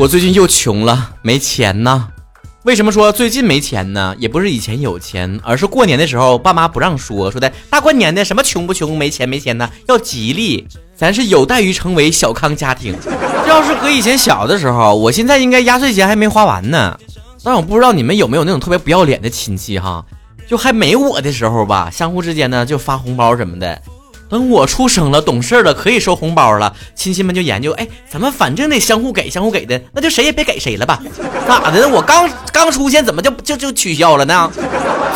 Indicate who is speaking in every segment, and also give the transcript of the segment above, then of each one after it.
Speaker 1: 我最近又穷了，没钱呢。为什么说最近没钱呢？也不是以前有钱，而是过年的时候爸妈不让说，说的大过年的什么穷不穷，没钱没钱呢，要吉利。咱是有待于成为小康家庭。要是搁以前小的时候，我现在应该压岁钱还没花完呢。但我不知道你们有没有那种特别不要脸的亲戚哈，就还没我的时候吧，相互之间呢就发红包什么的。等我出生了，懂事了，可以收红包了，亲戚们就研究，哎，咱们反正得相互给，相互给的，那就谁也别给谁了吧？咋的呢？我刚刚出现，怎么就就就取消了呢？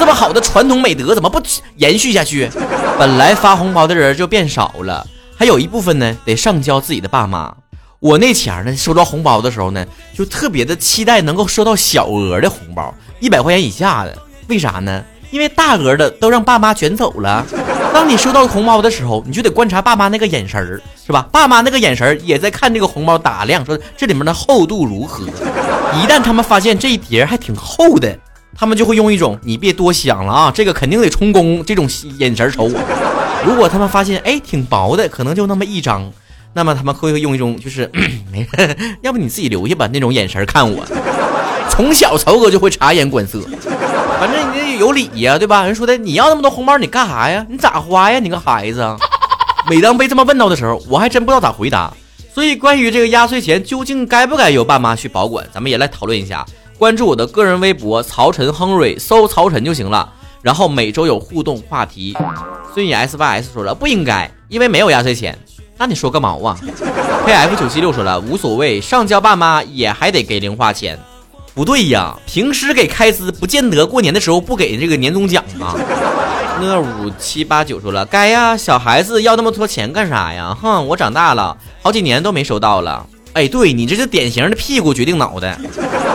Speaker 1: 这么好的传统美德，怎么不延续下去？本来发红包的人就变少了，还有一部分呢得上交自己的爸妈。我那前呢，收到红包的时候呢，就特别的期待能够收到小额的红包，一百块钱以下的，为啥呢？因为大额的都让爸妈卷走了。当你收到红包的时候，你就得观察爸妈那个眼神儿，是吧？爸妈那个眼神儿也在看这个红包，打量说这里面的厚度如何。一旦他们发现这一叠还挺厚的，他们就会用一种“你别多想了啊，这个肯定得充公”这种眼神瞅我。如果他们发现哎挺薄的，可能就那么一张，那么他们会用一种就是没事，要不你自己留下吧那种眼神看我。从小曹哥就会察言观色。反正你这有理呀，对吧？人说的你要那么多红包，你干啥呀？你咋花呀？你个孩子！每当被这么问到的时候，我还真不知道咋回答。所以，关于这个压岁钱究竟该不该由爸妈去保管，咱们也来讨论一下。关注我的个人微博曹晨亨瑞，搜曹晨就行了。然后每周有互动话题。孙野 S Y S 说了不应该，因为没有压岁钱。那你说个毛啊？K F 九七六说了无所谓，上交爸妈也还得给零花钱。不对呀，平时给开支不见得过年的时候不给这个年终奖啊。那五七八九说了，该呀，小孩子要那么多钱干啥呀？哼，我长大了好几年都没收到了。哎，对你这是典型的屁股决定脑袋。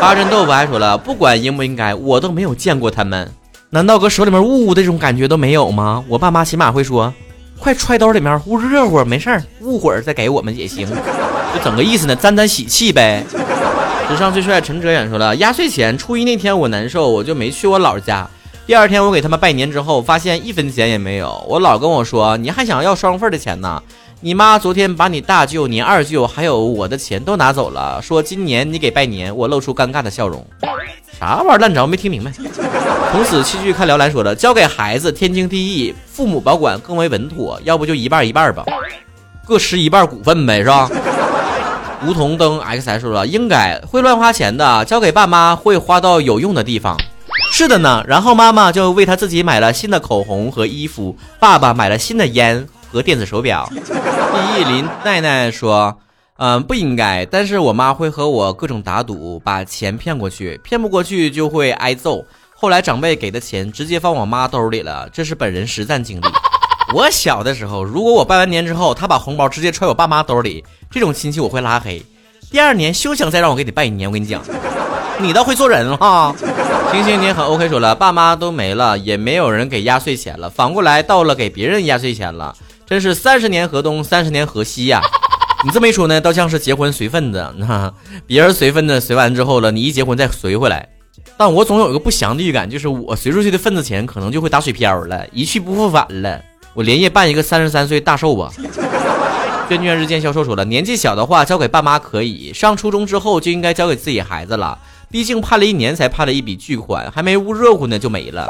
Speaker 1: 八珍豆腐还说了，不管应不应该，我都没有见过他们，难道搁手里面捂捂这种感觉都没有吗？我爸妈起码会说，快揣兜里面捂热乎，没事儿，捂会儿再给我们也行，就整个意思呢，沾沾喜气呗。史上最帅陈哲远说了，压岁钱初一那天我难受，我就没去我姥家。第二天我给他们拜年之后，发现一分钱也没有。我姥跟我说，你还想要双份的钱呢？你妈昨天把你大舅、你二舅还有我的钱都拿走了，说今年你给拜年。我露出尴尬的笑容。啥玩意儿烂着？没听明白。从此弃剧看辽兰说了，交给孩子天经地义，父母保管更为稳妥。要不就一半一半吧，各持一半股份呗，是吧？梧桐灯 X S 说了，应该会乱花钱的，交给爸妈会花到有用的地方。是的呢，然后妈妈就为他自己买了新的口红和衣服，爸爸买了新的烟和电子手表。一林奈奈说，嗯，不应该，但是我妈会和我各种打赌，把钱骗过去，骗不过去就会挨揍。后来长辈给的钱直接放我妈兜里了，这是本人实战经历。我小的时候，如果我拜完年之后，他把红包直接揣我爸妈兜里，这种亲戚我会拉黑。第二年休想再让我给你拜年。我跟你讲，你倒会做人哈。星星你很 OK 说了，爸妈都没了，也没有人给压岁钱了，反过来到了给别人压岁钱了，真是三十年河东，三十年河西呀。你这么一说呢，倒像是结婚随份子，那别人随份子随完之后了，你一结婚再随回来。但我总有一个不祥的预感，就是我随出去的份子钱可能就会打水漂了，一去不复返了。我连夜办一个三十三岁大寿吧。娟娟日渐消瘦说了，年纪小的话交给爸妈可以，上初中之后就应该交给自己孩子了。毕竟判了一年才判了一笔巨款，还没捂热乎呢就没了。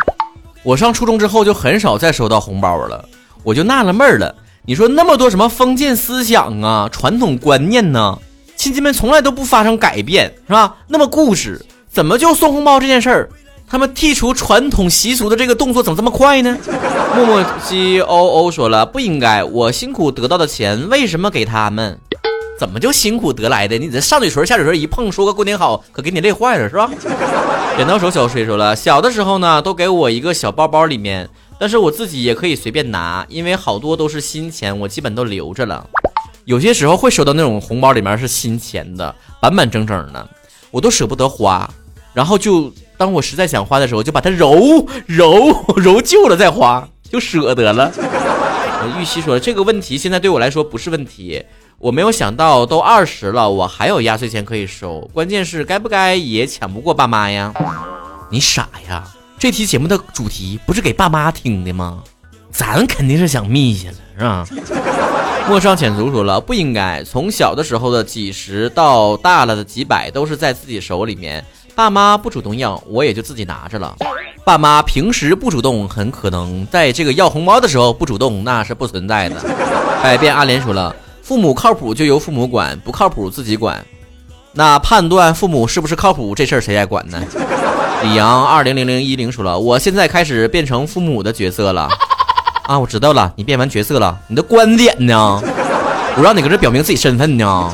Speaker 1: 我上初中之后就很少再收到红包了，我就纳了闷了。你说那么多什么封建思想啊、传统观念呢？亲戚们从来都不发生改变，是吧？那么固执，怎么就送红包这件事儿？他们剔除传统习俗的这个动作怎么这么快呢？默默 G O O 说了不应该，我辛苦得到的钱为什么给他们？怎么就辛苦得来的？你这上嘴唇下嘴唇一碰，说个过年好，可给你累坏了是吧？剪刀手小水说了，小的时候呢，都给我一个小包包里面，但是我自己也可以随便拿，因为好多都是新钱，我基本都留着了。有些时候会收到那种红包里面是新钱的，板板正正的，我都舍不得花，然后就。当我实在想花的时候，就把它揉揉揉旧了再花，就舍得了。玉溪说：“这个问题现在对我来说不是问题，我没有想到都二十了，我还有压岁钱可以收。关键是该不该也抢不过爸妈呀？你傻呀？这期节目的主题不是给爸妈听的吗？咱肯定是想密下了，是吧？陌上浅足说了，不应该。从小的时候的几十到大了的几百，都是在自己手里面，爸妈不主动要，我也就自己拿着了。爸妈平时不主动，很可能在这个要红包的时候不主动，那是不存在的。百变阿莲说了，父母靠谱就由父母管，不靠谱自己管。那判断父母是不是靠谱这事儿谁来管呢？李阳二零零零一零说了，我现在开始变成父母的角色了。啊，我知道了，你变完角色了，你的观点呢？我让你搁这表明自己身份呢。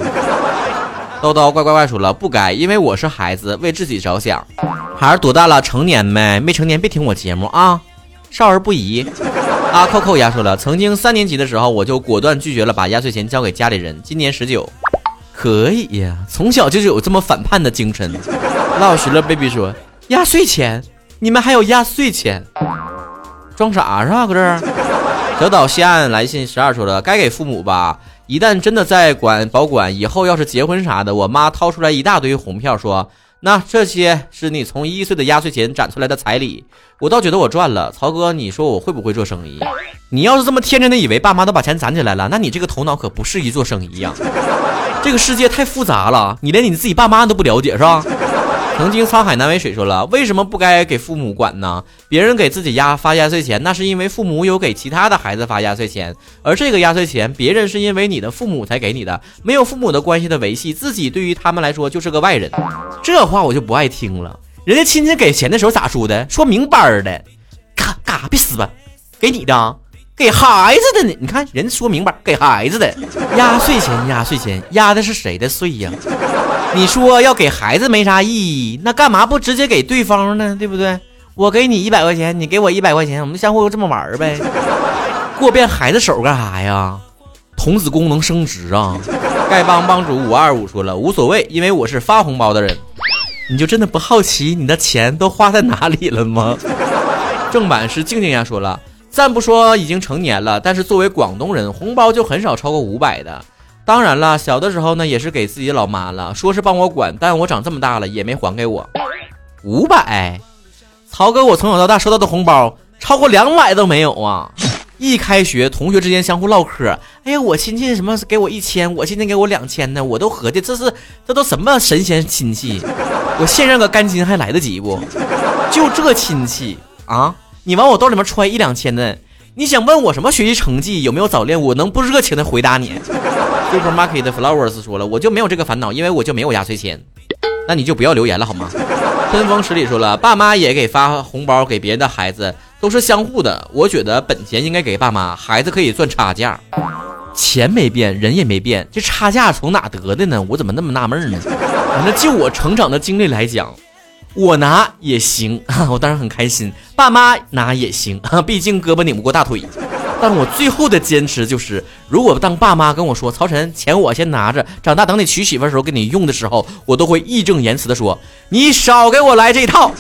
Speaker 1: 叨叨乖乖怪说了，不该，因为我是孩子，为自己着想。孩儿多大了？成年没？没成年别听我节目啊，少儿不宜。啊，扣扣牙说了，曾经三年级的时候，我就果断拒绝了把压岁钱交给家里人。今年十九，可以呀，从小就有这么反叛的精神。老实了，baby 说，压岁钱，你们还有压岁钱？装啥是吧？搁这儿，小岛西岸来信十二说了，该给父母吧。一旦真的在管保管，以后要是结婚啥的，我妈掏出来一大堆红票，说那这些是你从一岁的压岁钱攒出来的彩礼。我倒觉得我赚了。曹哥，你说我会不会做生意？你要是这么天真的以为爸妈都把钱攒起来了，那你这个头脑可不适宜做生意呀。这个世界太复杂了，你连你自己爸妈都不了解是吧？曾经沧海难为水说了，为什么不该给父母管呢？别人给自己压发压岁钱，那是因为父母有给其他的孩子发压岁钱，而这个压岁钱，别人是因为你的父母才给你的，没有父母的关系的维系，自己对于他们来说就是个外人。这话我就不爱听了。人家亲戚给钱的时候咋说的？说明白的，嘎嘎别撕吧，给你的，给孩子的呢。你看人家说明白，给孩子的压岁钱，压岁钱压的是谁的岁呀？你说要给孩子没啥意义，那干嘛不直接给对方呢？对不对？我给你一百块钱，你给我一百块钱，我们相互这么玩呗。过遍孩子手干啥呀？童子功能升值啊！丐帮帮主五二五说了，无所谓，因为我是发红包的人。你就真的不好奇你的钱都花在哪里了吗？正版是静静呀说了，暂不说已经成年了，但是作为广东人，红包就很少超过五百的。当然了，小的时候呢，也是给自己老妈了，说是帮我管，但我长这么大了也没还给我五百。曹哥，我从小到大收到的红包超过两百都没有啊！一开学，同学之间相互唠嗑，哎呀，我亲戚什么给我一千，我亲戚给我两千呢，我都合计这是这都什么神仙亲戚？我现认个干亲还来得及不？就这亲戚啊，你往我兜里面揣一两千的，你想问我什么学习成绩有没有早恋？我能不热情的回答你？Supermarket Flowers 说了，我就没有这个烦恼，因为我就没有压岁钱。那你就不要留言了好吗？春风十里说了，爸妈也给发红包给别人的孩子，都是相互的。我觉得本钱应该给爸妈，孩子可以赚差价。钱没变，人也没变，这差价从哪得的呢？我怎么那么纳闷呢？反正就我成长的经历来讲，我拿也行，我当然很开心。爸妈拿也行，毕竟胳膊拧不过大腿。但我最后的坚持就是，如果当爸妈跟我说“曹晨，钱我先拿着，长大等你娶媳妇的时候给你用的时候”，我都会义正言辞的说：“你少给我来这套。”